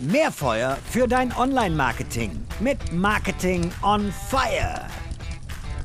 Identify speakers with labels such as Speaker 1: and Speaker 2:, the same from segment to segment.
Speaker 1: Mehr Feuer für dein Online-Marketing mit Marketing on Fire.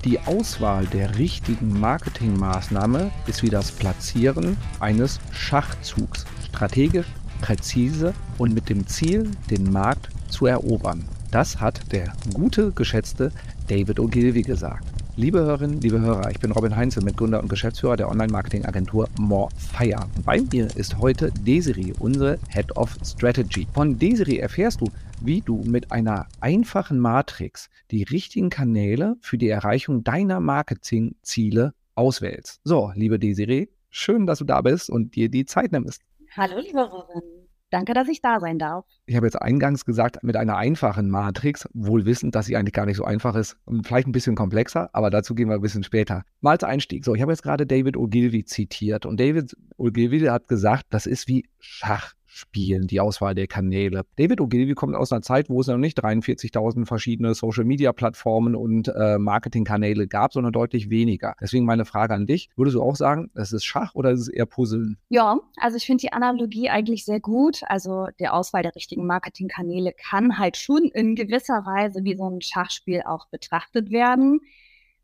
Speaker 2: Die Auswahl der richtigen Marketingmaßnahme ist wie das Platzieren eines Schachzugs. Strategisch, präzise und mit dem Ziel, den Markt zu erobern. Das hat der gute, geschätzte David Ogilvy gesagt. Liebe Hörerinnen, liebe Hörer, ich bin Robin Heinzel, Mitgründer und Geschäftsführer der Online-Marketing-Agentur Morefire. Bei mir ist heute Desiree, unsere Head of Strategy. Von Desiree erfährst du, wie du mit einer einfachen Matrix die richtigen Kanäle für die Erreichung deiner Marketingziele auswählst. So, liebe Desiree, schön, dass du da bist und dir die Zeit nimmst.
Speaker 3: Hallo, liebe Robin. Danke, dass ich da sein darf.
Speaker 2: Ich habe jetzt eingangs gesagt, mit einer einfachen Matrix, wohl wissend, dass sie eigentlich gar nicht so einfach ist und vielleicht ein bisschen komplexer, aber dazu gehen wir ein bisschen später. Mal als Einstieg. So, ich habe jetzt gerade David Ogilvy zitiert und David Ogilvy hat gesagt, das ist wie Schach spielen, die Auswahl der Kanäle. David Ogilvy kommt aus einer Zeit, wo es noch nicht 43.000 verschiedene Social-Media-Plattformen und äh, Marketingkanäle gab, sondern deutlich weniger. Deswegen meine Frage an dich. Würdest du auch sagen, es ist Schach oder ist es eher Puzzeln?
Speaker 3: Ja, also ich finde die Analogie eigentlich sehr gut. Also der Auswahl der richtigen Marketingkanäle kann halt schon in gewisser Weise wie so ein Schachspiel auch betrachtet werden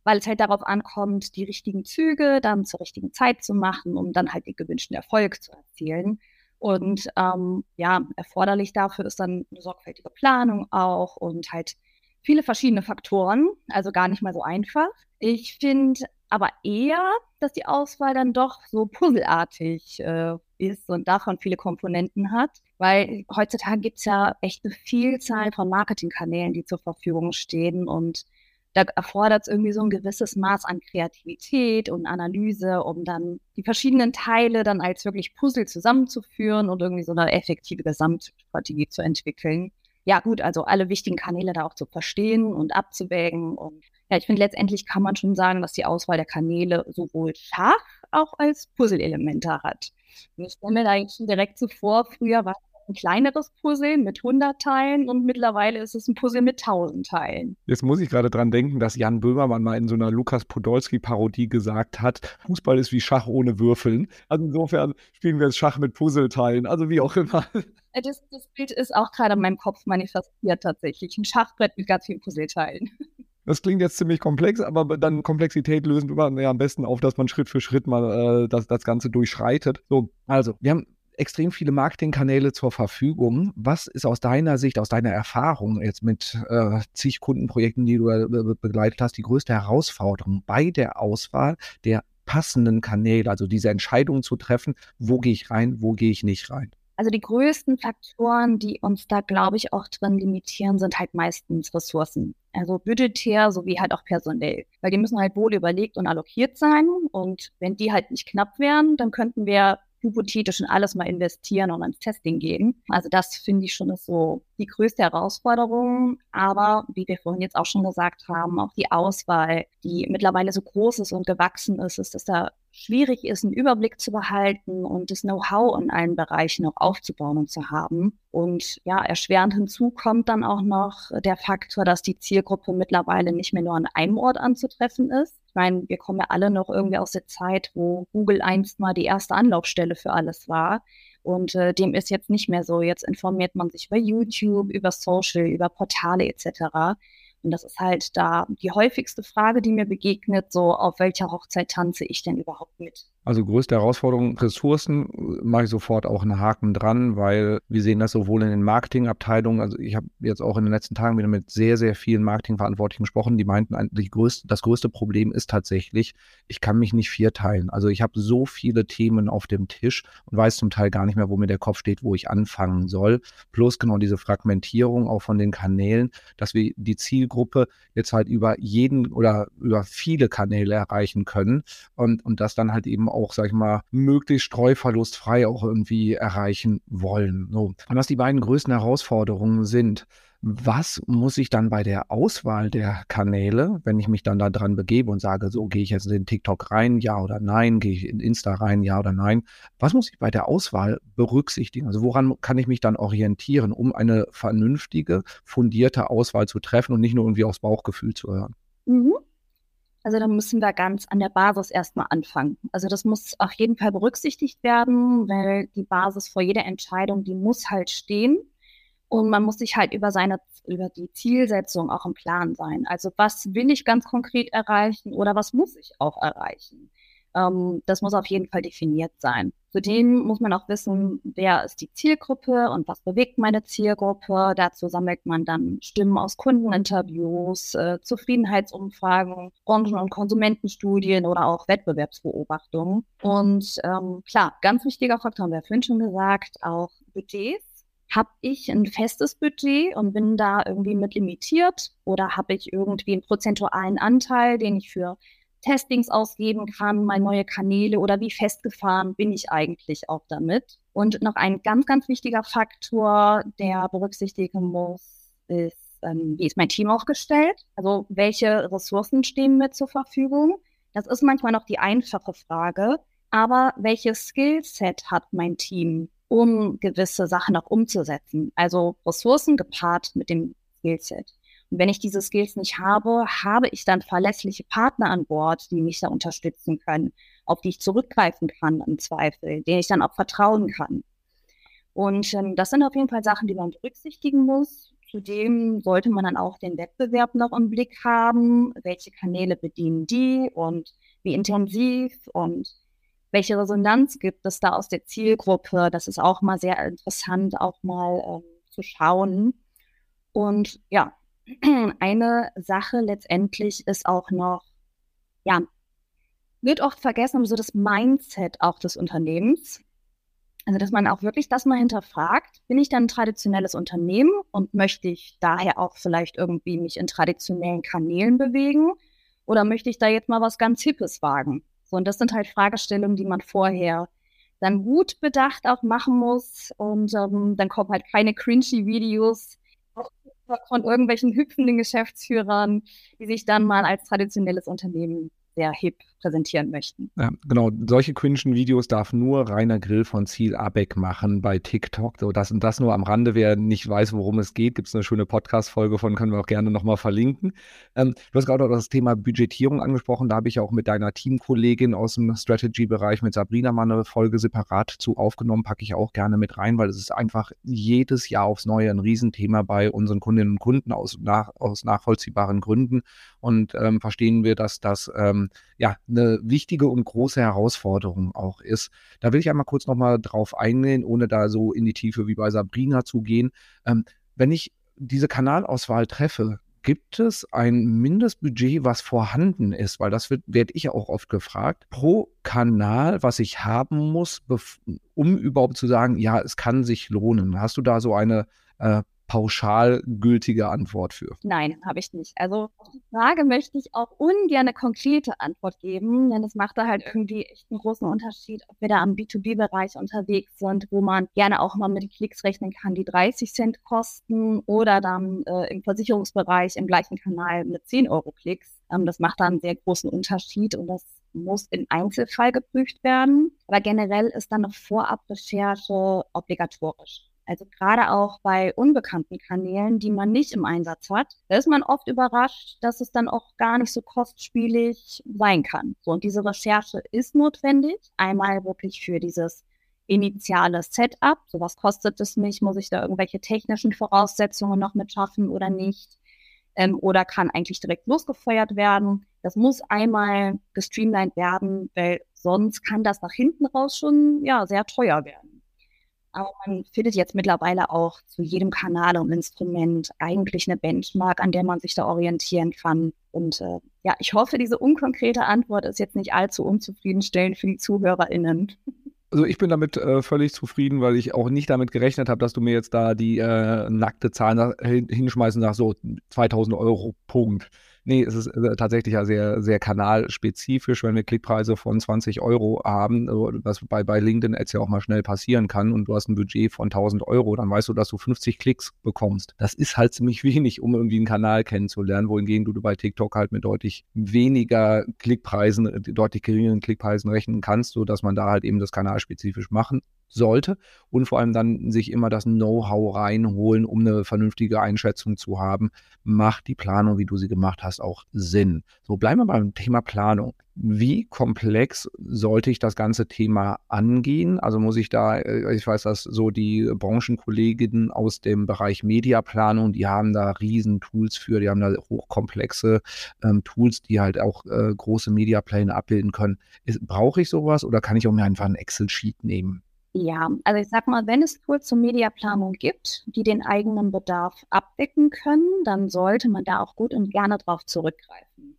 Speaker 3: weil es halt darauf ankommt, die richtigen Züge dann zur richtigen Zeit zu machen, um dann halt den gewünschten Erfolg zu erzielen. Und ähm, ja, erforderlich dafür ist dann eine sorgfältige Planung auch und halt viele verschiedene Faktoren, also gar nicht mal so einfach. Ich finde aber eher, dass die Auswahl dann doch so puzzelartig äh, ist und davon viele Komponenten hat, weil heutzutage gibt es ja echt eine Vielzahl von Marketingkanälen, die zur Verfügung stehen und da erfordert es irgendwie so ein gewisses Maß an Kreativität und Analyse, um dann die verschiedenen Teile dann als wirklich Puzzle zusammenzuführen und irgendwie so eine effektive Gesamtstrategie zu entwickeln. Ja, gut, also alle wichtigen Kanäle da auch zu verstehen und abzuwägen. Und ja, ich finde, letztendlich kann man schon sagen, dass die Auswahl der Kanäle sowohl Schach auch als Puzzle-Elemente hat. Ich stelle mir da eigentlich schon direkt so früher war ein kleineres Puzzle mit 100 Teilen und mittlerweile ist es ein Puzzle mit 1000 Teilen.
Speaker 2: Jetzt muss ich gerade dran denken, dass Jan Böhmermann mal in so einer Lukas Podolski-Parodie gesagt hat, Fußball ist wie Schach ohne Würfeln. Also insofern spielen wir jetzt Schach mit Puzzleteilen, also wie auch immer.
Speaker 3: Äh, das, das Bild ist auch gerade in meinem Kopf manifestiert tatsächlich. Ein Schachbrett mit ganz vielen Puzzleteilen.
Speaker 2: Das klingt jetzt ziemlich komplex, aber dann Komplexität lösen wir ja am besten auf, dass man Schritt für Schritt mal äh, das, das Ganze durchschreitet. So, also, wir haben extrem viele Marketingkanäle zur Verfügung. Was ist aus deiner Sicht, aus deiner Erfahrung jetzt mit äh, zig Kundenprojekten, die du äh, begleitet hast, die größte Herausforderung bei der Auswahl der passenden Kanäle, also diese Entscheidung zu treffen, wo gehe ich rein, wo gehe ich nicht rein?
Speaker 3: Also die größten Faktoren, die uns da, glaube ich, auch drin limitieren, sind halt meistens Ressourcen. Also budgetär sowie halt auch personell. Weil die müssen halt wohl überlegt und allokiert sein. Und wenn die halt nicht knapp wären, dann könnten wir hypothetisch in alles mal investieren und ans Testing gehen. Also das finde ich schon ist so die größte Herausforderung. Aber wie wir vorhin jetzt auch schon gesagt haben, auch die Auswahl, die mittlerweile so groß ist und gewachsen ist, ist, dass da schwierig ist, einen Überblick zu behalten und das Know-how in allen Bereichen auch aufzubauen und zu haben. Und ja, erschwerend hinzu kommt dann auch noch der Faktor, dass die Zielgruppe mittlerweile nicht mehr nur an einem Ort anzutreffen ist. Ich meine, wir kommen ja alle noch irgendwie aus der Zeit, wo Google einst mal die erste Anlaufstelle für alles war. Und äh, dem ist jetzt nicht mehr so. Jetzt informiert man sich über YouTube, über Social, über Portale etc. Und das ist halt da die häufigste Frage, die mir begegnet, so auf welcher Hochzeit tanze ich denn überhaupt mit?
Speaker 2: Also größte Herausforderung, Ressourcen, mache ich sofort auch einen Haken dran, weil wir sehen das sowohl in den Marketingabteilungen, also ich habe jetzt auch in den letzten Tagen wieder mit sehr, sehr vielen Marketingverantwortlichen gesprochen, die meinten, die größte, das größte Problem ist tatsächlich, ich kann mich nicht vierteilen. Also ich habe so viele Themen auf dem Tisch und weiß zum Teil gar nicht mehr, wo mir der Kopf steht, wo ich anfangen soll. Plus genau diese Fragmentierung auch von den Kanälen, dass wir die Zielgruppe jetzt halt über jeden oder über viele Kanäle erreichen können und, und das dann halt eben auch, sag ich mal, möglichst streuverlustfrei auch irgendwie erreichen wollen. So. Und was die beiden größten Herausforderungen sind, was muss ich dann bei der Auswahl der Kanäle, wenn ich mich dann da dran begebe und sage, so gehe ich jetzt in TikTok rein, ja oder nein, gehe ich in Insta rein, ja oder nein, was muss ich bei der Auswahl berücksichtigen? Also woran kann ich mich dann orientieren, um eine vernünftige, fundierte Auswahl zu treffen und nicht nur irgendwie aufs Bauchgefühl zu hören?
Speaker 3: Mhm. Also da müssen wir ganz an der Basis erstmal anfangen. Also das muss auf jeden Fall berücksichtigt werden, weil die Basis vor jeder Entscheidung, die muss halt stehen. Und man muss sich halt über seine, über die Zielsetzung auch im Plan sein. Also was will ich ganz konkret erreichen oder was muss ich auch erreichen? Ähm, das muss auf jeden Fall definiert sein. Zudem muss man auch wissen, wer ist die Zielgruppe und was bewegt meine Zielgruppe. Dazu sammelt man dann Stimmen aus Kundeninterviews, äh, Zufriedenheitsumfragen, Branchen- und Konsumentenstudien oder auch Wettbewerbsbeobachtungen. Und ähm, klar, ganz wichtiger Faktor, haben wir vorhin schon gesagt, auch Budgets. Habe ich ein festes Budget und bin da irgendwie mit limitiert oder habe ich irgendwie einen prozentualen Anteil, den ich für Testings ausgeben kann, mal neue Kanäle oder wie festgefahren bin ich eigentlich auch damit. Und noch ein ganz, ganz wichtiger Faktor, der berücksichtigen muss, ist, ähm, wie ist mein Team aufgestellt? Also welche Ressourcen stehen mir zur Verfügung? Das ist manchmal noch die einfache Frage. Aber welches Skillset hat mein Team, um gewisse Sachen auch umzusetzen? Also Ressourcen gepaart mit dem Skillset. Und wenn ich diese Skills nicht habe, habe ich dann verlässliche Partner an Bord, die mich da unterstützen können, auf die ich zurückgreifen kann im Zweifel, denen ich dann auch vertrauen kann. Und ähm, das sind auf jeden Fall Sachen, die man berücksichtigen muss. Zudem sollte man dann auch den Wettbewerb noch im Blick haben. Welche Kanäle bedienen die und wie intensiv und welche Resonanz gibt es da aus der Zielgruppe? Das ist auch mal sehr interessant, auch mal ähm, zu schauen. Und ja, eine Sache letztendlich ist auch noch, ja, wird oft vergessen, so das Mindset auch des Unternehmens. Also, dass man auch wirklich das mal hinterfragt. Bin ich dann ein traditionelles Unternehmen und möchte ich daher auch vielleicht irgendwie mich in traditionellen Kanälen bewegen? Oder möchte ich da jetzt mal was ganz Hippes wagen? So, und das sind halt Fragestellungen, die man vorher dann gut bedacht auch machen muss. Und ähm, dann kommen halt keine cringy Videos von irgendwelchen hüpfenden Geschäftsführern, die sich dann mal als traditionelles Unternehmen sehr hip präsentieren möchten.
Speaker 2: Ja, genau. Solche cringen Videos darf nur Rainer Grill von Ziel Abeck machen bei TikTok. So, das und das nur am Rande. Wer nicht weiß, worum es geht, gibt es eine schöne Podcast-Folge von, können wir auch gerne nochmal verlinken. Ähm, du hast gerade auch das Thema Budgetierung angesprochen. Da habe ich auch mit deiner Teamkollegin aus dem Strategy-Bereich, mit Sabrina, mal eine Folge separat zu aufgenommen. Packe ich auch gerne mit rein, weil es ist einfach jedes Jahr aufs Neue ein Riesenthema bei unseren Kundinnen und Kunden aus, nach, aus nachvollziehbaren Gründen. Und ähm, verstehen wir, dass das ähm, ja eine wichtige und große Herausforderung auch ist. Da will ich einmal kurz nochmal drauf eingehen, ohne da so in die Tiefe wie bei Sabrina zu gehen. Ähm, wenn ich diese Kanalauswahl treffe, gibt es ein Mindestbudget, was vorhanden ist? Weil das wird, werde ich auch oft gefragt. Pro Kanal, was ich haben muss, um überhaupt zu sagen, ja, es kann sich lohnen. Hast du da so eine äh, pauschal gültige Antwort für?
Speaker 3: Nein, habe ich nicht. Also auf die Frage möchte ich auch ungern eine konkrete Antwort geben, denn es macht da halt irgendwie echt einen großen Unterschied, ob wir da am B2B-Bereich unterwegs sind, wo man gerne auch mal mit Klicks rechnen kann, die 30 Cent kosten oder dann äh, im Versicherungsbereich im gleichen Kanal mit 10 Euro Klicks. Ähm, das macht da einen sehr großen Unterschied und das muss im Einzelfall geprüft werden. Aber generell ist dann eine Vorabrecherche obligatorisch. Also gerade auch bei unbekannten Kanälen, die man nicht im Einsatz hat, da ist man oft überrascht, dass es dann auch gar nicht so kostspielig sein kann. So, und diese Recherche ist notwendig. Einmal wirklich für dieses initiale Setup. So was kostet es mich? Muss ich da irgendwelche technischen Voraussetzungen noch mit schaffen oder nicht? Ähm, oder kann eigentlich direkt losgefeuert werden? Das muss einmal gestreamlined werden, weil sonst kann das nach hinten raus schon ja sehr teuer werden. Aber man findet jetzt mittlerweile auch zu jedem Kanal und Instrument eigentlich eine Benchmark, an der man sich da orientieren kann. Und äh, ja, ich hoffe, diese unkonkrete Antwort ist jetzt nicht allzu unzufriedenstellend für die ZuhörerInnen.
Speaker 2: Also ich bin damit äh, völlig zufrieden, weil ich auch nicht damit gerechnet habe, dass du mir jetzt da die äh, nackte Zahl hinschmeißen nach so 2000 Euro Punkt. Nee, es ist äh, tatsächlich ja sehr, sehr kanalspezifisch, wenn wir Klickpreise von 20 Euro haben, was bei, bei LinkedIn Ads ja auch mal schnell passieren kann und du hast ein Budget von 1000 Euro, dann weißt du, dass du 50 Klicks bekommst. Das ist halt ziemlich wenig, um irgendwie einen Kanal kennenzulernen, wohingegen du bei TikTok halt mit deutlich weniger Klickpreisen, deutlich geringeren Klickpreisen rechnen kannst, sodass man da halt eben das kanalspezifisch machen sollte und vor allem dann sich immer das Know-how reinholen, um eine vernünftige Einschätzung zu haben. Macht die Planung, wie du sie gemacht hast, auch Sinn? So bleiben wir beim Thema Planung. Wie komplex sollte ich das ganze Thema angehen? Also muss ich da, äh, ich weiß, dass so die Branchenkolleginnen aus dem Bereich Mediaplanung, die haben da riesen Tools für, die haben da hochkomplexe ähm, Tools, die halt auch äh, große Mediapläne abbilden können. Brauche ich sowas oder kann ich auch mir einfach ein Excel-Sheet nehmen?
Speaker 3: Ja, also ich sag mal, wenn es Tools zur Mediaplanung gibt, die den eigenen Bedarf abdecken können, dann sollte man da auch gut und gerne drauf zurückgreifen.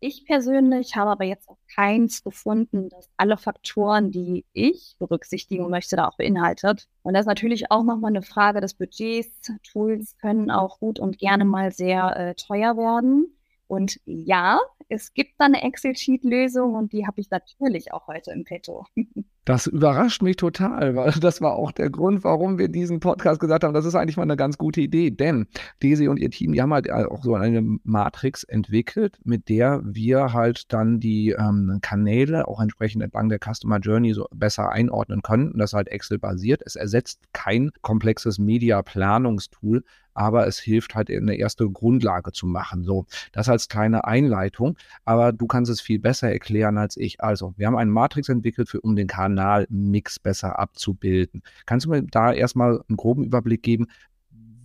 Speaker 3: Ich persönlich habe aber jetzt auch keins gefunden, das alle Faktoren, die ich berücksichtigen möchte, da auch beinhaltet. Und das ist natürlich auch nochmal eine Frage des Budgets. Tools können auch gut und gerne mal sehr äh, teuer werden. Und ja, es gibt da eine Excel-Sheet-Lösung und die habe ich natürlich auch heute im Petto.
Speaker 2: Das überrascht mich total, weil das war auch der Grund, warum wir diesen Podcast gesagt haben, das ist eigentlich mal eine ganz gute Idee. Denn Desi und ihr Team, die haben halt auch so eine Matrix entwickelt, mit der wir halt dann die ähm, Kanäle auch entsprechend entlang der Customer Journey so besser einordnen können. Und das ist halt Excel-basiert. Es ersetzt kein komplexes Media-Planungstool, aber es hilft halt eine erste Grundlage zu machen. So, das als kleine Einleitung, aber du kannst es viel besser erklären als ich. Also, wir haben eine Matrix entwickelt, für, um den Kanalmix besser abzubilden. Kannst du mir da erstmal einen groben Überblick geben,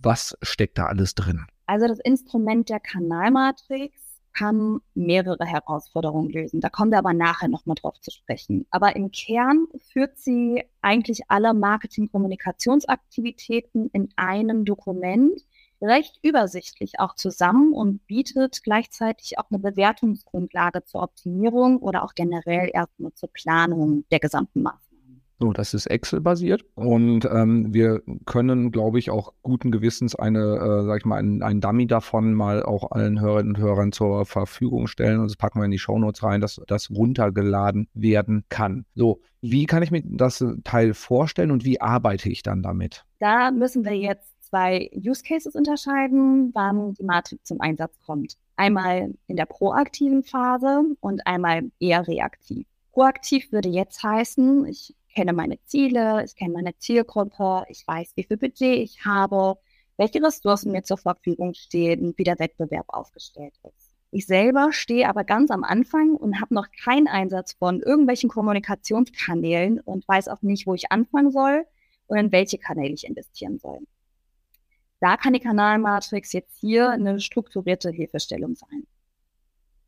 Speaker 2: was steckt da alles drin?
Speaker 3: Also das Instrument der Kanalmatrix kann mehrere Herausforderungen lösen. Da kommen wir aber nachher nochmal drauf zu sprechen. Aber im Kern führt sie eigentlich alle Marketing-Kommunikationsaktivitäten in einem Dokument recht übersichtlich auch zusammen und bietet gleichzeitig auch eine Bewertungsgrundlage zur Optimierung oder auch generell erstmal zur Planung der gesamten Maßnahmen.
Speaker 2: So, das ist Excel-basiert und ähm, wir können, glaube ich, auch guten Gewissens eine, äh, sag ich mal, ein, ein Dummy davon mal auch allen Hörerinnen und Hörern zur Verfügung stellen und das packen wir in die Shownotes rein, dass das runtergeladen werden kann. So, wie kann ich mir das Teil vorstellen und wie arbeite ich dann damit?
Speaker 3: Da müssen wir jetzt zwei Use Cases unterscheiden, wann die Matrix zum Einsatz kommt. Einmal in der proaktiven Phase und einmal eher reaktiv. Proaktiv würde jetzt heißen, ich kenne meine Ziele, ich kenne meine Zielgruppe, ich weiß, wie viel Budget ich habe, welche Ressourcen mir zur Verfügung stehen, wie der Wettbewerb aufgestellt ist. Ich selber stehe aber ganz am Anfang und habe noch keinen Einsatz von irgendwelchen Kommunikationskanälen und weiß auch nicht, wo ich anfangen soll und in welche Kanäle ich investieren soll. Da kann die Kanalmatrix jetzt hier eine strukturierte Hilfestellung sein.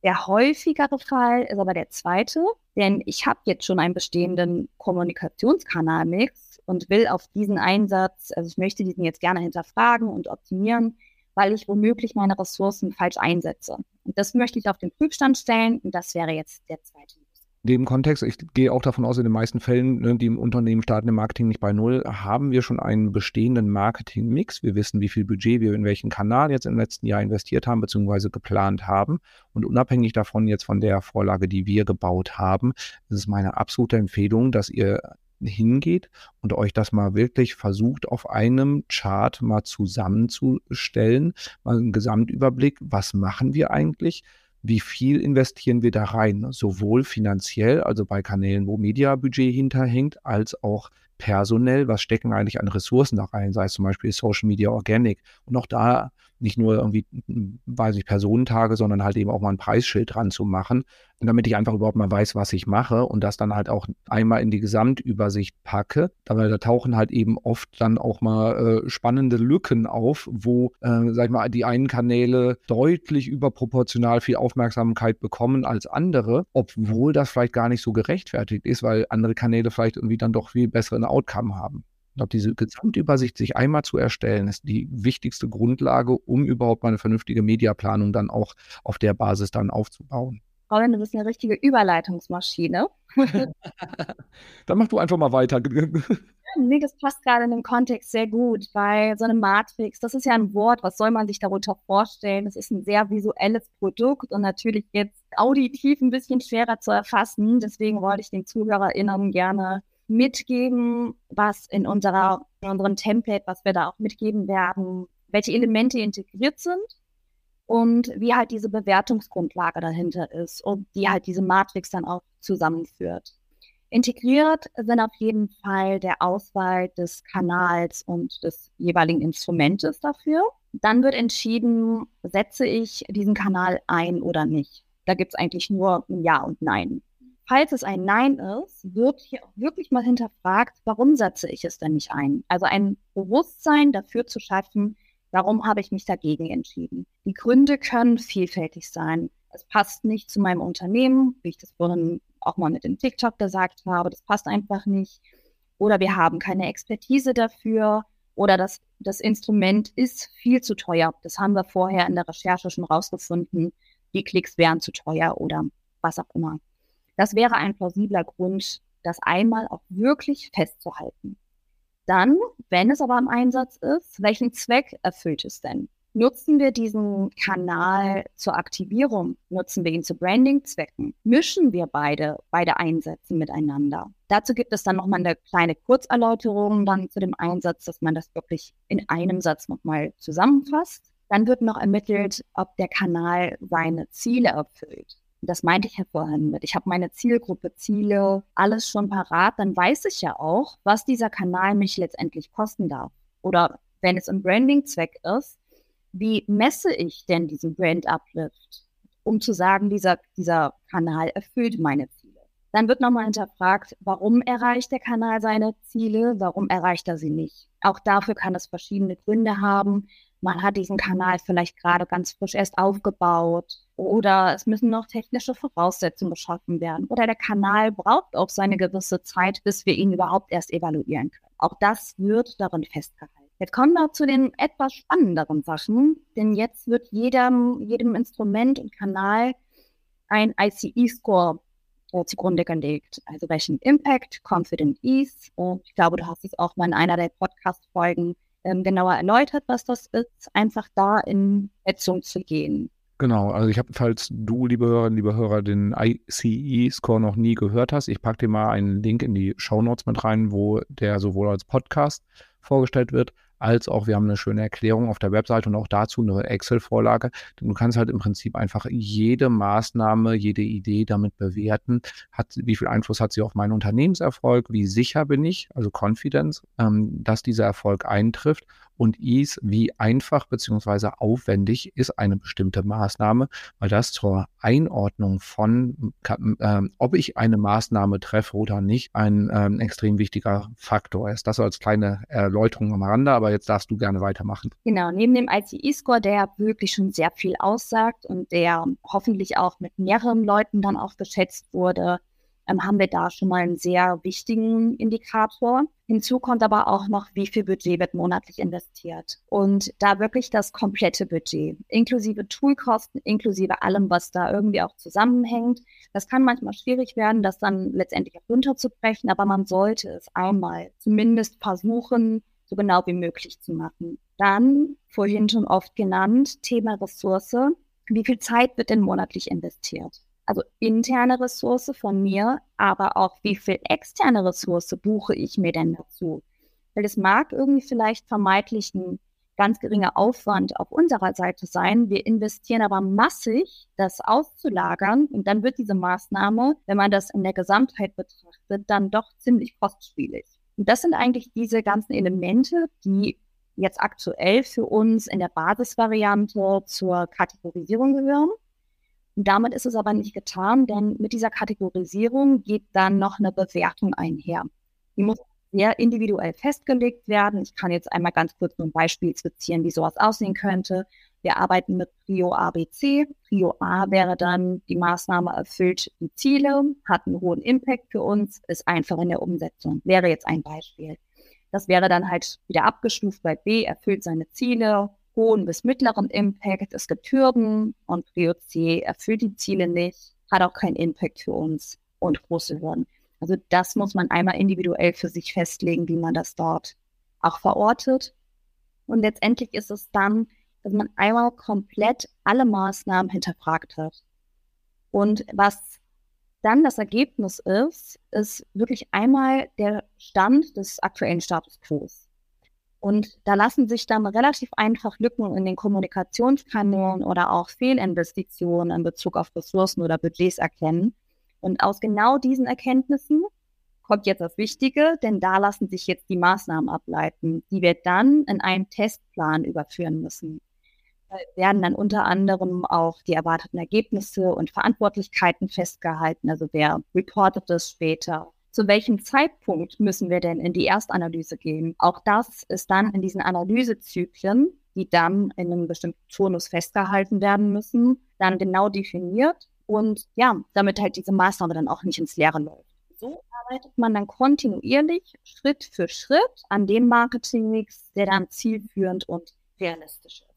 Speaker 3: Der häufigere Fall ist aber der zweite, denn ich habe jetzt schon einen bestehenden Kommunikationskanalmix und will auf diesen Einsatz, also ich möchte diesen jetzt gerne hinterfragen und optimieren, weil ich womöglich meine Ressourcen falsch einsetze. Und das möchte ich auf den Prüfstand stellen und das wäre jetzt der zweite
Speaker 2: dem Kontext, ich gehe auch davon aus, in den meisten Fällen, ne, die im Unternehmen starten im Marketing nicht bei Null, haben wir schon einen bestehenden Marketing-Mix. Wir wissen, wie viel Budget wir in welchen Kanal jetzt im letzten Jahr investiert haben, beziehungsweise geplant haben. Und unabhängig davon jetzt von der Vorlage, die wir gebaut haben, ist es meine absolute Empfehlung, dass ihr hingeht und euch das mal wirklich versucht, auf einem Chart mal zusammenzustellen, mal einen Gesamtüberblick, was machen wir eigentlich, wie viel investieren wir da rein, sowohl finanziell, also bei Kanälen, wo Mediabudget hinterhängt, als auch personell, was stecken eigentlich an Ressourcen da rein, sei es zum Beispiel Social Media Organic. Und auch da nicht nur irgendwie, weiß ich, Personentage, sondern halt eben auch mal ein Preisschild dran zu machen, damit ich einfach überhaupt mal weiß, was ich mache und das dann halt auch einmal in die Gesamtübersicht packe. Aber da tauchen halt eben oft dann auch mal äh, spannende Lücken auf, wo, äh, sag ich mal, die einen Kanäle deutlich überproportional viel Aufmerksamkeit bekommen als andere, obwohl das vielleicht gar nicht so gerechtfertigt ist, weil andere Kanäle vielleicht irgendwie dann doch viel besseren Outcome haben. Ich glaube, diese Gesamtübersicht sich einmal zu erstellen, ist die wichtigste Grundlage, um überhaupt mal eine vernünftige Mediaplanung dann auch auf der Basis dann aufzubauen.
Speaker 3: Robin, du bist eine richtige Überleitungsmaschine.
Speaker 2: dann mach du einfach mal weiter.
Speaker 3: nee, das passt gerade in dem Kontext sehr gut, weil so eine Matrix, das ist ja ein Wort, was soll man sich darunter vorstellen? Das ist ein sehr visuelles Produkt und natürlich jetzt auditiv ein bisschen schwerer zu erfassen. Deswegen wollte ich den ZuhörerInnen gerne mitgeben, was in unserer, in unserem Template, was wir da auch mitgeben werden, welche Elemente integriert sind und wie halt diese Bewertungsgrundlage dahinter ist und die halt diese Matrix dann auch zusammenführt. Integriert sind auf jeden Fall der Auswahl des Kanals und des jeweiligen Instrumentes dafür. Dann wird entschieden, setze ich diesen Kanal ein oder nicht. Da gibt es eigentlich nur ein Ja und Nein. Falls es ein Nein ist, wird hier auch wirklich mal hinterfragt, warum setze ich es denn nicht ein? Also ein Bewusstsein dafür zu schaffen, warum habe ich mich dagegen entschieden. Die Gründe können vielfältig sein. Es passt nicht zu meinem Unternehmen, wie ich das vorhin auch mal mit dem TikTok gesagt habe. Das passt einfach nicht. Oder wir haben keine Expertise dafür. Oder das, das Instrument ist viel zu teuer. Das haben wir vorher in der Recherche schon rausgefunden. Die Klicks wären zu teuer oder was auch immer. Das wäre ein plausibler Grund, das einmal auch wirklich festzuhalten. Dann, wenn es aber im Einsatz ist, welchen Zweck erfüllt es denn? Nutzen wir diesen Kanal zur Aktivierung? Nutzen wir ihn zu Branding-Zwecken? Mischen wir beide, beide Einsätze miteinander? Dazu gibt es dann nochmal eine kleine Kurzerläuterung dann zu dem Einsatz, dass man das wirklich in einem Satz nochmal zusammenfasst. Dann wird noch ermittelt, ob der Kanal seine Ziele erfüllt. Das meinte ich ja vorhin mit. Ich habe meine Zielgruppe, Ziele, alles schon parat. Dann weiß ich ja auch, was dieser Kanal mich letztendlich kosten darf. Oder wenn es im Branding-Zweck ist, wie messe ich denn diesen Brand-Uplift, um zu sagen, dieser, dieser Kanal erfüllt meine Ziele. Dann wird nochmal hinterfragt, warum erreicht der Kanal seine Ziele, warum erreicht er sie nicht. Auch dafür kann es verschiedene Gründe haben. Man hat diesen Kanal vielleicht gerade ganz frisch erst aufgebaut oder es müssen noch technische Voraussetzungen geschaffen werden oder der Kanal braucht auch seine gewisse Zeit, bis wir ihn überhaupt erst evaluieren können. Auch das wird darin festgehalten. Jetzt kommen wir zu den etwas spannenderen Sachen, denn jetzt wird jedem, jedem Instrument und Kanal ein ICE-Score äh, zugrunde gelegt. Also welchen Impact, Confident Ease. Und ich glaube, du hast es auch mal in einer der Podcast-Folgen ähm, genauer erläutert, was das ist, einfach da in Netzung zu gehen.
Speaker 2: Genau, also ich habe, falls du, liebe Hörerinnen, liebe Hörer, den ICE-Score noch nie gehört hast, ich packe dir mal einen Link in die Show Notes mit rein, wo der sowohl als Podcast vorgestellt wird, als auch wir haben eine schöne Erklärung auf der Webseite und auch dazu eine Excel-Vorlage. Du kannst halt im Prinzip einfach jede Maßnahme, jede Idee damit bewerten. Hat, wie viel Einfluss hat sie auf meinen Unternehmenserfolg? Wie sicher bin ich, also Confidence, ähm, dass dieser Erfolg eintrifft? Und Ease, wie einfach bzw. aufwendig ist eine bestimmte Maßnahme, weil das zur Einordnung von, äh, ob ich eine Maßnahme treffe oder nicht, ein äh, extrem wichtiger Faktor ist. Das als kleine Erläuterung am Rande, aber jetzt darfst du gerne weitermachen.
Speaker 3: Genau, neben dem ICE-Score, der wirklich schon sehr viel aussagt und der hoffentlich auch mit mehreren Leuten dann auch geschätzt wurde, ähm, haben wir da schon mal einen sehr wichtigen Indikator. Hinzu kommt aber auch noch, wie viel Budget wird monatlich investiert. Und da wirklich das komplette Budget, inklusive Toolkosten, inklusive allem, was da irgendwie auch zusammenhängt. Das kann manchmal schwierig werden, das dann letztendlich auch runterzubrechen, aber man sollte es einmal zumindest versuchen, so genau wie möglich zu machen. Dann, vorhin schon oft genannt, Thema Ressource. Wie viel Zeit wird denn monatlich investiert? Also interne Ressource von mir, aber auch wie viel externe Ressource buche ich mir denn dazu? Weil es mag irgendwie vielleicht vermeintlich ein ganz geringer Aufwand auf unserer Seite sein. Wir investieren aber massig, das auszulagern und dann wird diese Maßnahme, wenn man das in der Gesamtheit betrachtet, dann doch ziemlich kostspielig. Und das sind eigentlich diese ganzen Elemente, die jetzt aktuell für uns in der Basisvariante zur Kategorisierung gehören. Und damit ist es aber nicht getan, denn mit dieser Kategorisierung geht dann noch eine Bewertung einher. Die muss sehr individuell festgelegt werden. Ich kann jetzt einmal ganz kurz ein Beispiel skizzieren, wie sowas aussehen könnte. Wir arbeiten mit Prio A, B, C. Prio A wäre dann, die Maßnahme erfüllt die Ziele, hat einen hohen Impact für uns, ist einfach in der Umsetzung. Wäre jetzt ein Beispiel. Das wäre dann halt wieder abgestuft bei B, erfüllt seine Ziele, hohen bis mittleren Impact. Es gibt Hürden und Prio erfüllt die Ziele nicht, hat auch keinen Impact für uns und große Hürden. Also das muss man einmal individuell für sich festlegen, wie man das dort auch verortet. Und letztendlich ist es dann, dass man einmal komplett alle Maßnahmen hinterfragt hat. Und was dann das Ergebnis ist, ist wirklich einmal der Stand des aktuellen Status quo. Und da lassen sich dann relativ einfach Lücken in den Kommunikationskanälen oder auch Fehlinvestitionen in Bezug auf Ressourcen oder Budgets erkennen. Und aus genau diesen Erkenntnissen kommt jetzt das Wichtige, denn da lassen sich jetzt die Maßnahmen ableiten, die wir dann in einen Testplan überführen müssen. Da werden dann unter anderem auch die erwarteten Ergebnisse und Verantwortlichkeiten festgehalten. Also wer reportet es später? Zu welchem Zeitpunkt müssen wir denn in die Erstanalyse gehen? Auch das ist dann in diesen Analysezyklen, die dann in einem bestimmten Turnus festgehalten werden müssen, dann genau definiert und ja, damit halt diese Maßnahme dann auch nicht ins Leere läuft. So arbeitet man dann kontinuierlich Schritt für Schritt an dem Marketingmix, der dann zielführend und realistisch ist.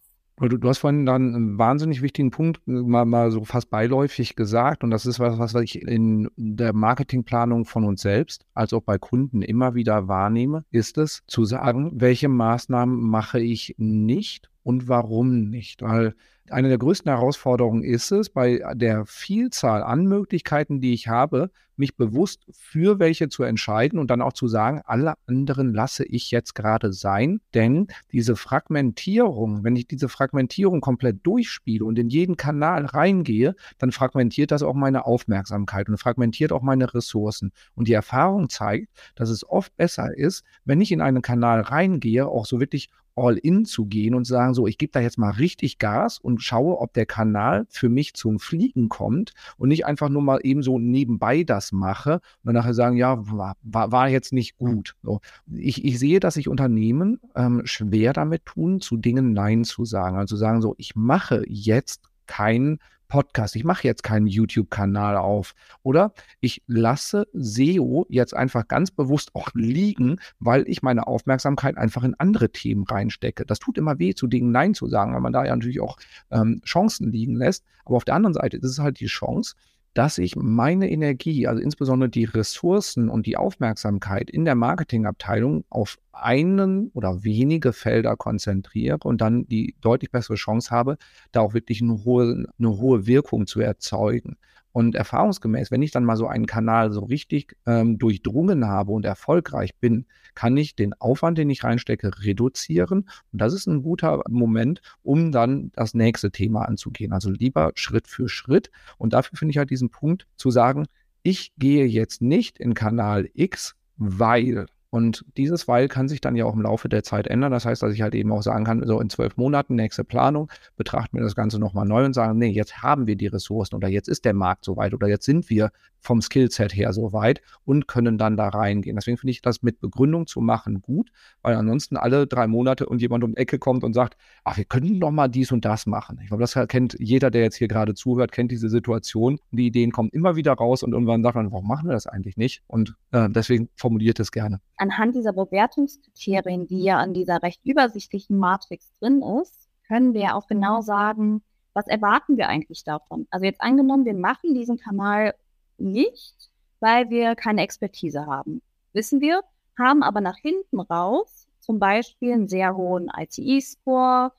Speaker 2: Du, du hast vorhin dann einen wahnsinnig wichtigen Punkt äh, mal, mal so fast beiläufig gesagt. Und das ist was, was ich in der Marketingplanung von uns selbst als auch bei Kunden immer wieder wahrnehme, ist es zu sagen, welche Maßnahmen mache ich nicht und warum nicht? Weil eine der größten Herausforderungen ist es, bei der Vielzahl an Möglichkeiten, die ich habe, mich bewusst für welche zu entscheiden und dann auch zu sagen, alle anderen lasse ich jetzt gerade sein. Denn diese Fragmentierung, wenn ich diese Fragmentierung komplett durchspiele und in jeden Kanal reingehe, dann fragmentiert das auch meine Aufmerksamkeit und fragmentiert auch meine Ressourcen. Und die Erfahrung zeigt, dass es oft besser ist, wenn ich in einen Kanal reingehe, auch so wirklich all in zu gehen und sagen, so, ich gebe da jetzt mal richtig Gas und schaue, ob der Kanal für mich zum Fliegen kommt und nicht einfach nur mal eben so nebenbei das mache und nachher sagen, ja, war, war jetzt nicht gut. So. Ich, ich sehe, dass sich Unternehmen ähm, schwer damit tun, zu Dingen Nein zu sagen. Also sagen so, ich mache jetzt kein Podcast, ich mache jetzt keinen YouTube-Kanal auf oder ich lasse SEO jetzt einfach ganz bewusst auch liegen, weil ich meine Aufmerksamkeit einfach in andere Themen reinstecke. Das tut immer weh, zu Dingen Nein zu sagen, weil man da ja natürlich auch ähm, Chancen liegen lässt. Aber auf der anderen Seite ist es halt die Chance, dass ich meine Energie, also insbesondere die Ressourcen und die Aufmerksamkeit in der Marketingabteilung auf einen oder wenige Felder konzentriere und dann die deutlich bessere Chance habe, da auch wirklich eine hohe, eine hohe Wirkung zu erzeugen. Und erfahrungsgemäß, wenn ich dann mal so einen Kanal so richtig ähm, durchdrungen habe und erfolgreich bin, kann ich den Aufwand, den ich reinstecke, reduzieren. Und das ist ein guter Moment, um dann das nächste Thema anzugehen. Also lieber Schritt für Schritt. Und dafür finde ich halt diesen Punkt zu sagen, ich gehe jetzt nicht in Kanal X, weil und dieses Weil kann sich dann ja auch im Laufe der Zeit ändern. Das heißt, dass ich halt eben auch sagen kann, so in zwölf Monaten, nächste Planung, betrachten wir das Ganze nochmal neu und sagen, nee, jetzt haben wir die Ressourcen oder jetzt ist der Markt soweit oder jetzt sind wir vom Skillset her so weit und können dann da reingehen. Deswegen finde ich das mit Begründung zu machen gut, weil ansonsten alle drei Monate und jemand um die Ecke kommt und sagt, ach, wir könnten doch mal dies und das machen. Ich glaube, das kennt jeder, der jetzt hier gerade zuhört, kennt diese Situation. Die Ideen kommen immer wieder raus und irgendwann sagt man, warum machen wir das eigentlich nicht? Und äh, deswegen formuliert es gerne.
Speaker 3: Anhand dieser Bewertungskriterien, die ja an dieser recht übersichtlichen Matrix drin ist, können wir auch genau sagen, was erwarten wir eigentlich davon? Also jetzt angenommen, wir machen diesen Kanal nicht, weil wir keine Expertise haben. Wissen wir, haben aber nach hinten raus zum Beispiel einen sehr hohen ICE-Score,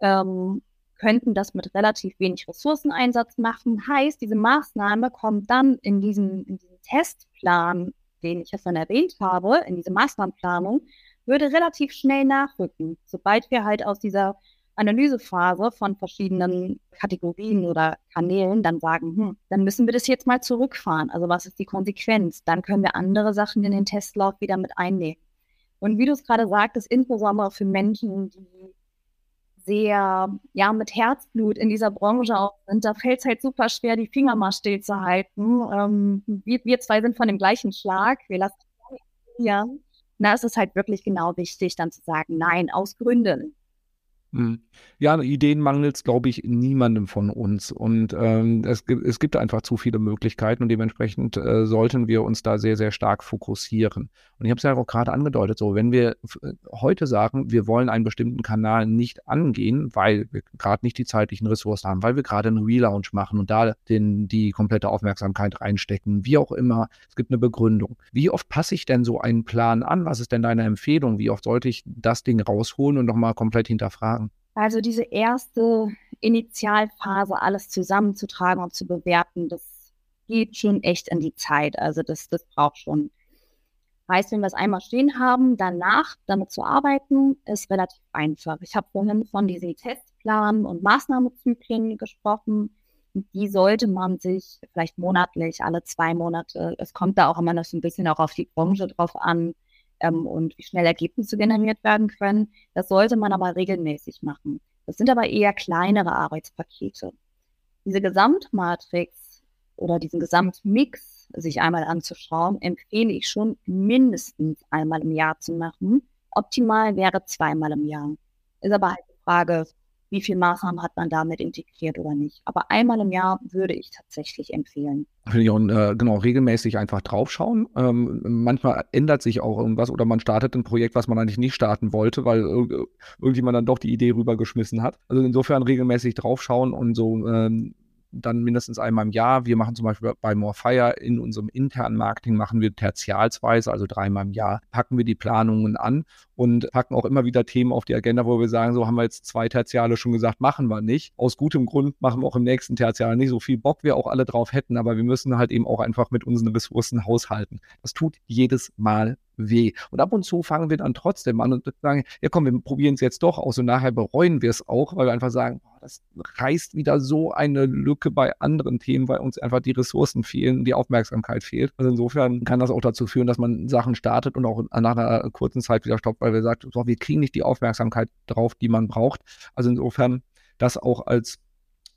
Speaker 3: ähm, könnten das mit relativ wenig Ressourceneinsatz machen. Heißt, diese Maßnahme kommt dann in diesen, in diesen Testplan, den ich schon erwähnt habe, in diese Maßnahmenplanung, würde relativ schnell nachrücken, sobald wir halt aus dieser Analysephase von verschiedenen Kategorien oder Kanälen dann sagen, hm, dann müssen wir das jetzt mal zurückfahren. Also was ist die Konsequenz? Dann können wir andere Sachen in den Testlauf wieder mit einnehmen. Und wie du es gerade sagtest, insbesondere für Menschen, die sehr, ja, mit Herzblut in dieser Branche auch sind, da fällt es halt super schwer, die Finger mal still zu halten. Ähm, wir, wir zwei sind von dem gleichen Schlag. Wir lassen ja. Ist es halt wirklich genau wichtig, dann zu sagen, nein, aus Gründen.
Speaker 2: Mhm. Ja, Ideen mangelt es, glaube ich, niemandem von uns. Und ähm, es, gibt, es gibt einfach zu viele Möglichkeiten und dementsprechend äh, sollten wir uns da sehr, sehr stark fokussieren. Und ich habe es ja auch gerade angedeutet, so wenn wir äh, heute sagen, wir wollen einen bestimmten Kanal nicht angehen, weil wir gerade nicht die zeitlichen Ressourcen haben, weil wir gerade einen Relaunch machen und da den, die komplette Aufmerksamkeit reinstecken, wie auch immer, es gibt eine Begründung. Wie oft passe ich denn so einen Plan an? Was ist denn deine Empfehlung? Wie oft sollte ich das Ding rausholen und nochmal komplett hinterfragen?
Speaker 3: Also diese erste Initialphase, alles zusammenzutragen und zu bewerten, das geht schon echt in die Zeit. Also das, das braucht schon. Heißt, wenn wir es einmal stehen haben, danach damit zu arbeiten, ist relativ einfach. Ich habe vorhin von diesen Testplanen und Maßnahmezyklen gesprochen. Die sollte man sich vielleicht monatlich, alle zwei Monate, es kommt da auch immer noch so ein bisschen auch auf die Branche drauf an ähm, und wie schnell Ergebnisse generiert werden können. Das sollte man aber regelmäßig machen. Das sind aber eher kleinere Arbeitspakete. Diese Gesamtmatrix oder diesen Gesamtmix sich einmal anzuschauen, empfehle ich schon mindestens einmal im Jahr zu machen. Optimal wäre zweimal im Jahr. Ist aber halt die Frage, wie viel Maßnahmen hat man damit integriert oder nicht. Aber einmal im Jahr würde ich tatsächlich empfehlen.
Speaker 2: Finde äh, genau, regelmäßig einfach draufschauen. Ähm, manchmal ändert sich auch irgendwas oder man startet ein Projekt, was man eigentlich nicht starten wollte, weil irg irgendjemand dann doch die Idee rübergeschmissen hat. Also insofern regelmäßig draufschauen und so ähm, dann mindestens einmal im Jahr. Wir machen zum Beispiel bei Morefire in unserem internen Marketing machen wir tertialsweise, also dreimal im Jahr, packen wir die Planungen an und packen auch immer wieder Themen auf die Agenda, wo wir sagen, so haben wir jetzt zwei Tertiale schon gesagt, machen wir nicht. Aus gutem Grund machen wir auch im nächsten Tertial nicht so viel Bock wir auch alle drauf hätten, aber wir müssen halt eben auch einfach mit unseren Ressourcen haushalten. Das tut jedes Mal weh. Und ab und zu fangen wir dann trotzdem an und sagen, ja komm, wir probieren es jetzt doch aus und nachher bereuen wir es auch, weil wir einfach sagen, das reißt wieder so eine Lücke bei anderen Themen, weil uns einfach die Ressourcen fehlen, die Aufmerksamkeit fehlt. Also insofern kann das auch dazu führen, dass man Sachen startet und auch nach einer kurzen Zeit wieder stoppt, weil wir sagt, so, wir kriegen nicht die Aufmerksamkeit drauf, die man braucht. Also insofern das auch als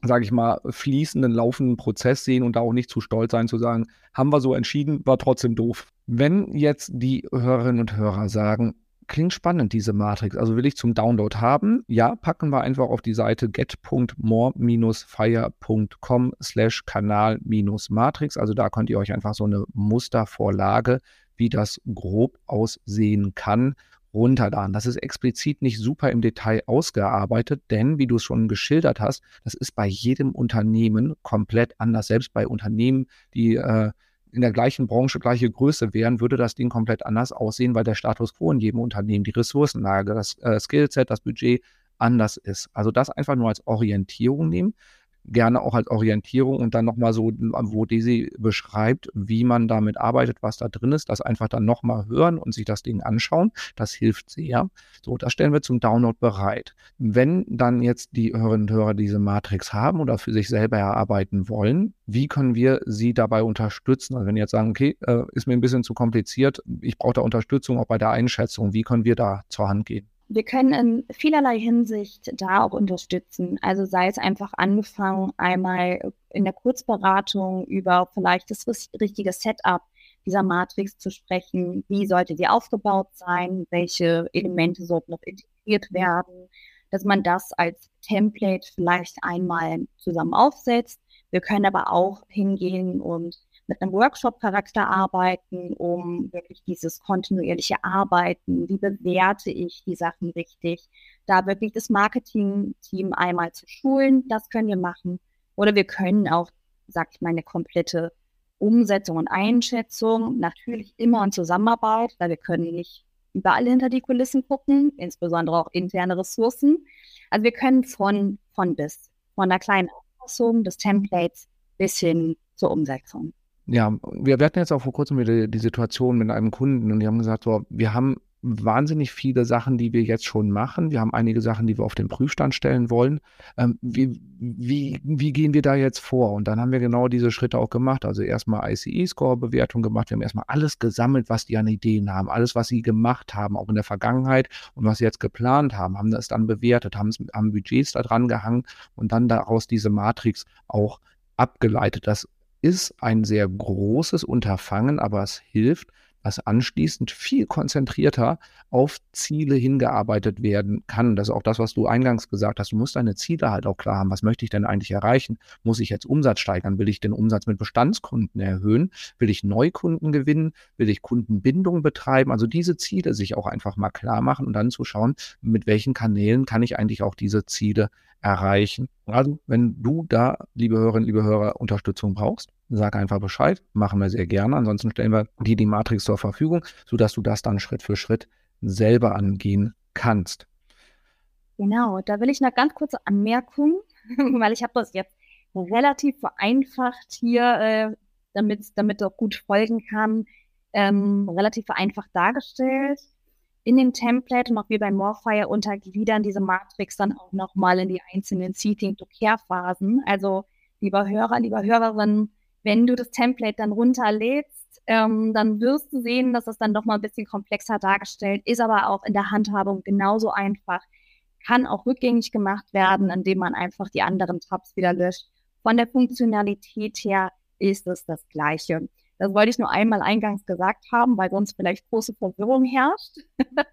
Speaker 2: sage ich mal, fließenden, laufenden Prozess sehen und da auch nicht zu stolz sein, zu sagen, haben wir so entschieden, war trotzdem doof. Wenn jetzt die Hörerinnen und Hörer sagen, klingt spannend, diese Matrix, also will ich zum Download haben, ja, packen wir einfach auf die Seite get.more-fire.com slash Kanal-Matrix, also da könnt ihr euch einfach so eine Mustervorlage, wie das grob aussehen kann, runterladen. Das ist explizit nicht super im Detail ausgearbeitet, denn wie du es schon geschildert hast, das ist bei jedem Unternehmen komplett anders. Selbst bei Unternehmen, die äh, in der gleichen Branche, gleiche Größe wären, würde das Ding komplett anders aussehen, weil der Status quo in jedem Unternehmen, die Ressourcenlage, das äh, Skillset, das Budget anders ist. Also das einfach nur als Orientierung nehmen gerne auch als Orientierung und dann nochmal so, wo Desi beschreibt, wie man damit arbeitet, was da drin ist, das einfach dann nochmal hören und sich das Ding anschauen. Das hilft sehr. So, das stellen wir zum Download bereit. Wenn dann jetzt die Hörerinnen und Hörer diese Matrix haben oder für sich selber erarbeiten wollen, wie können wir sie dabei unterstützen? Also wenn jetzt sagen, okay, äh, ist mir ein bisschen zu kompliziert, ich brauche da Unterstützung auch bei der Einschätzung, wie können wir da zur Hand gehen?
Speaker 3: Wir können in vielerlei Hinsicht da auch unterstützen. Also sei es einfach angefangen, einmal in der Kurzberatung über vielleicht das richtige Setup dieser Matrix zu sprechen. Wie sollte die aufgebaut sein? Welche Elemente sollten noch integriert werden? Dass man das als Template vielleicht einmal zusammen aufsetzt. Wir können aber auch hingehen und mit einem Workshop-Charakter arbeiten, um wirklich dieses kontinuierliche Arbeiten, wie bewerte ich die Sachen richtig, da wirklich das Marketing-Team einmal zu schulen, das können wir machen. Oder wir können auch, sag ich mal, eine komplette Umsetzung und Einschätzung, natürlich immer in Zusammenarbeit, weil wir können nicht überall hinter die Kulissen gucken, insbesondere auch interne Ressourcen. Also wir können von, von bis, von der kleinen Anpassung des Templates bis hin zur Umsetzung.
Speaker 2: Ja, wir, hatten jetzt auch vor kurzem wieder die Situation mit einem Kunden und die haben gesagt, so, wir haben wahnsinnig viele Sachen, die wir jetzt schon machen. Wir haben einige Sachen, die wir auf den Prüfstand stellen wollen. Ähm, wie, wie, wie gehen wir da jetzt vor? Und dann haben wir genau diese Schritte auch gemacht. Also erstmal ICE-Score-Bewertung gemacht. Wir haben erstmal alles gesammelt, was die an Ideen haben, alles, was sie gemacht haben, auch in der Vergangenheit und was sie jetzt geplant haben, haben das dann bewertet, haben, haben Budgets da dran gehangen und dann daraus diese Matrix auch abgeleitet. Das ist ein sehr großes Unterfangen, aber es hilft, dass anschließend viel konzentrierter auf Ziele hingearbeitet werden kann. Das ist auch das, was du eingangs gesagt hast. Du musst deine Ziele halt auch klar haben. Was möchte ich denn eigentlich erreichen? Muss ich jetzt Umsatz steigern? Will ich den Umsatz mit Bestandskunden erhöhen? Will ich Neukunden gewinnen? Will ich Kundenbindung betreiben? Also diese Ziele sich auch einfach mal klar machen und dann zu schauen, mit welchen Kanälen kann ich eigentlich auch diese Ziele erreichen. Also, wenn du da, liebe Hörerinnen, liebe Hörer, Unterstützung brauchst, sag einfach Bescheid, machen wir sehr gerne. Ansonsten stellen wir dir die Matrix zur Verfügung, sodass du das dann Schritt für Schritt selber angehen kannst.
Speaker 3: Genau, da will ich eine ganz kurze Anmerkung, weil ich habe das jetzt relativ vereinfacht hier, äh, damit, damit auch gut folgen kann, ähm, relativ vereinfacht dargestellt in dem Template und auch wir bei Morfire untergliedern diese Matrix dann auch nochmal in die einzelnen Seating-to-Care-Phasen. Also lieber Hörer, lieber Hörerin, wenn du das Template dann runterlädst, ähm, dann wirst du sehen, dass es dann doch mal ein bisschen komplexer dargestellt ist, aber auch in der Handhabung genauso einfach. Kann auch rückgängig gemacht werden, indem man einfach die anderen Tabs wieder löscht. Von der Funktionalität her ist es das Gleiche. Das wollte ich nur einmal eingangs gesagt haben, weil sonst vielleicht große Verwirrung herrscht.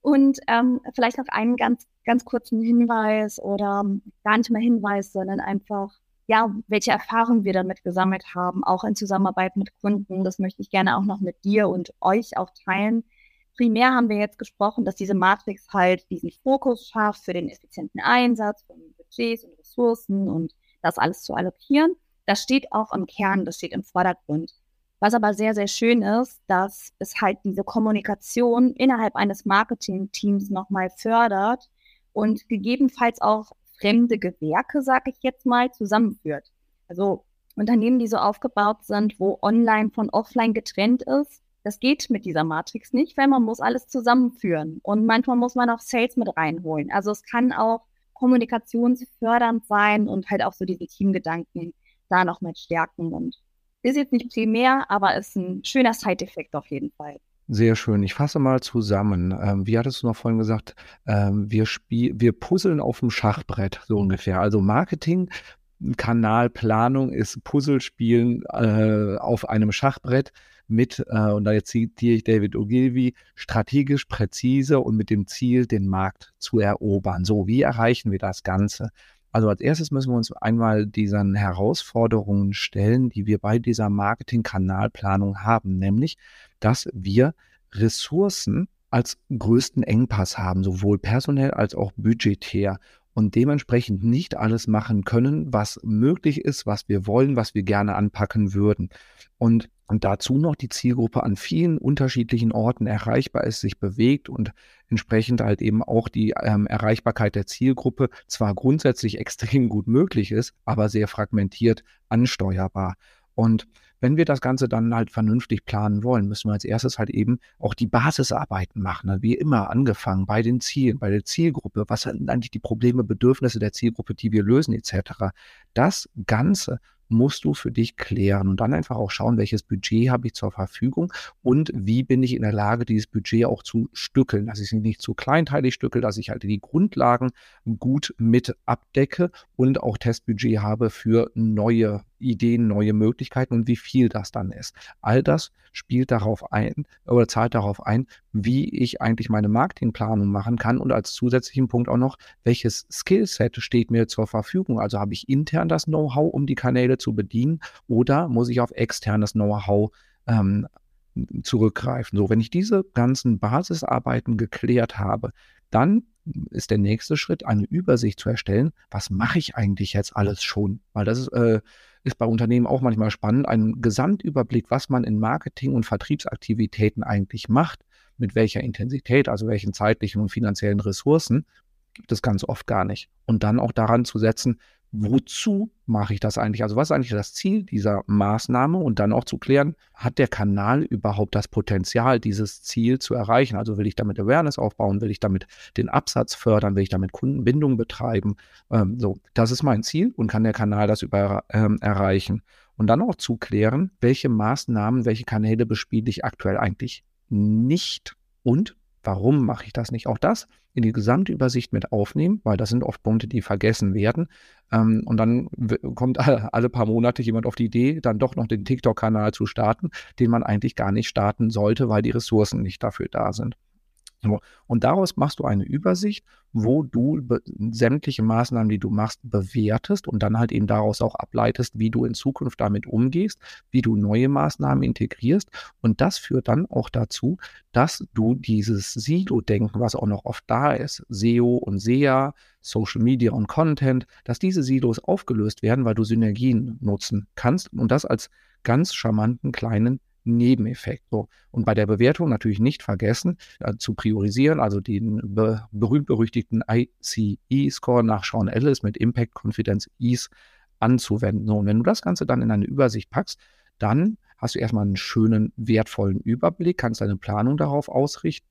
Speaker 3: Und ähm, vielleicht noch einen ganz, ganz kurzen Hinweis oder gar nicht mehr Hinweis, sondern einfach, ja, welche Erfahrungen wir damit gesammelt haben, auch in Zusammenarbeit mit Kunden. Das möchte ich gerne auch noch mit dir und euch auch teilen. Primär haben wir jetzt gesprochen, dass diese Matrix halt diesen Fokus schafft für den effizienten Einsatz von Budgets und Ressourcen und das alles zu allokieren. Das steht auch im Kern, das steht im Vordergrund. Was aber sehr, sehr schön ist, dass es halt diese Kommunikation innerhalb eines Marketing-Teams nochmal fördert und gegebenenfalls auch fremde Gewerke, sage ich jetzt mal, zusammenführt. Also Unternehmen, die so aufgebaut sind, wo online von offline getrennt ist, das geht mit dieser Matrix nicht, weil man muss alles zusammenführen. Und manchmal muss man auch Sales mit reinholen. Also es kann auch kommunikationsfördernd sein und halt auch so diese Teamgedanken da noch mit stärken. Und ist jetzt nicht primär, aber ist ein schöner Side-Effekt auf jeden Fall.
Speaker 2: Sehr schön. Ich fasse mal zusammen. Ähm, wie hattest du noch vorhin gesagt? Ähm, wir, spiel wir puzzeln auf dem Schachbrett, so ungefähr. Also Marketing, Kanalplanung ist Puzzlespielen äh, auf einem Schachbrett mit, äh, und da jetzt zitiere ich David Ogilvy, strategisch präzise und mit dem Ziel, den Markt zu erobern. So, wie erreichen wir das Ganze? Also als erstes müssen wir uns einmal diesen Herausforderungen stellen, die wir bei dieser Marketing-Kanalplanung haben, nämlich, dass wir Ressourcen als größten Engpass haben, sowohl personell als auch budgetär und dementsprechend nicht alles machen können, was möglich ist, was wir wollen, was wir gerne anpacken würden. Und und dazu noch die Zielgruppe an vielen unterschiedlichen Orten erreichbar ist, sich bewegt und entsprechend halt eben auch die ähm, Erreichbarkeit der Zielgruppe zwar grundsätzlich extrem gut möglich ist, aber sehr fragmentiert ansteuerbar. Und wenn wir das Ganze dann halt vernünftig planen wollen, müssen wir als erstes halt eben auch die Basisarbeiten machen. Ne? Wie immer angefangen bei den Zielen, bei der Zielgruppe. Was sind eigentlich die Probleme, Bedürfnisse der Zielgruppe, die wir lösen etc. Das Ganze musst du für dich klären und dann einfach auch schauen, welches Budget habe ich zur Verfügung und wie bin ich in der Lage, dieses Budget auch zu stückeln, dass ich es nicht zu kleinteilig stückel, dass ich halt die Grundlagen gut mit abdecke und auch Testbudget habe für neue Ideen, neue Möglichkeiten und wie viel das dann ist. All das spielt darauf ein oder zahlt darauf ein, wie ich eigentlich meine Marketingplanung machen kann und als zusätzlichen Punkt auch noch, welches Skillset steht mir zur Verfügung. Also habe ich intern das Know-how, um die Kanäle zu bedienen oder muss ich auf externes Know-how ähm, zurückgreifen. So, wenn ich diese ganzen Basisarbeiten geklärt habe, dann ist der nächste Schritt, eine Übersicht zu erstellen. Was mache ich eigentlich jetzt alles schon? Weil das ist äh, ist bei Unternehmen auch manchmal spannend, einen Gesamtüberblick, was man in Marketing- und Vertriebsaktivitäten eigentlich macht, mit welcher Intensität, also welchen zeitlichen und finanziellen Ressourcen, gibt es ganz oft gar nicht. Und dann auch daran zu setzen, wozu mache ich das eigentlich? Also was ist eigentlich das Ziel dieser Maßnahme? Und dann auch zu klären, hat der Kanal überhaupt das Potenzial, dieses Ziel zu erreichen? Also will ich damit Awareness aufbauen? Will ich damit den Absatz fördern? Will ich damit Kundenbindung betreiben? Ähm, so, das ist mein Ziel und kann der Kanal das über, ähm, erreichen? Und dann auch zu klären, welche Maßnahmen, welche Kanäle bespiele ich aktuell eigentlich nicht und Warum mache ich das nicht? Auch das in die Gesamtübersicht mit aufnehmen, weil das sind oft Punkte, die vergessen werden. Ähm, und dann kommt alle, paar Monate jemand auf die Idee, dann doch noch den TikTok-Kanal zu starten, den man eigentlich gar nicht starten sollte, weil die Ressourcen nicht dafür da sind. Und daraus machst du eine Übersicht, wo du sämtliche Maßnahmen, die du machst, bewertest und dann halt eben daraus auch ableitest, wie du in Zukunft damit umgehst, wie du neue Maßnahmen integrierst. Und das führt dann auch dazu, dass du dieses Silo-Denken, was auch noch oft da ist, SEO und SEA, Social Media und Content, dass diese Silos aufgelöst werden, weil du Synergien nutzen kannst und das als ganz charmanten kleinen Nebeneffekt. So. Und bei der Bewertung natürlich nicht vergessen, äh, zu priorisieren, also den be berühmt-berüchtigten ICE-Score nach Sean Ellis mit Impact Confidence Ease anzuwenden. So, und wenn du das Ganze dann in eine Übersicht packst, dann hast du erstmal einen schönen, wertvollen Überblick, kannst deine Planung darauf ausrichten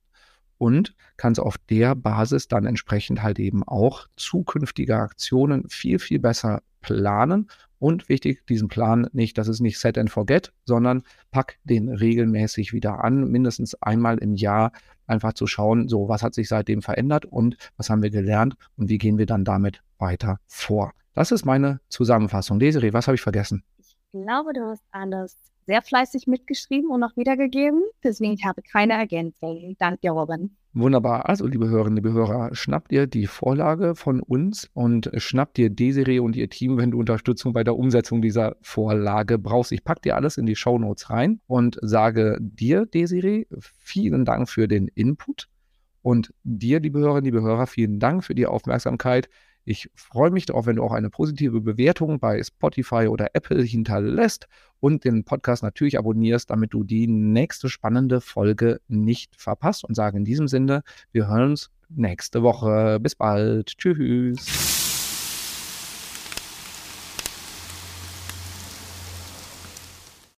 Speaker 2: und kannst auf der Basis dann entsprechend halt eben auch zukünftige Aktionen viel, viel besser planen. Und wichtig, diesen Plan nicht, das ist nicht set and forget, sondern pack den regelmäßig wieder an, mindestens einmal im Jahr einfach zu schauen, so was hat sich seitdem verändert und was haben wir gelernt und wie gehen wir dann damit weiter vor. Das ist meine Zusammenfassung. Desiree, was habe ich vergessen?
Speaker 3: Ich glaube, du hast alles sehr fleißig mitgeschrieben und noch wiedergegeben. Deswegen ich habe keine Ergänzung. Danke dir, Robin.
Speaker 2: Wunderbar. Also, liebe Hörerinnen, liebe Hörer, schnappt dir die Vorlage von uns und schnappt dir Desiree und ihr Team, wenn du Unterstützung bei der Umsetzung dieser Vorlage brauchst. Ich packe dir alles in die Show Notes rein und sage dir, Desiree, vielen Dank für den Input. Und dir, liebe Hörerinnen, liebe Hörer, vielen Dank für die Aufmerksamkeit. Ich freue mich darauf, wenn du auch eine positive Bewertung bei Spotify oder Apple hinterlässt und den Podcast natürlich abonnierst, damit du die nächste spannende Folge nicht verpasst. Und sage in diesem Sinne, wir hören uns nächste Woche. Bis bald. Tschüss.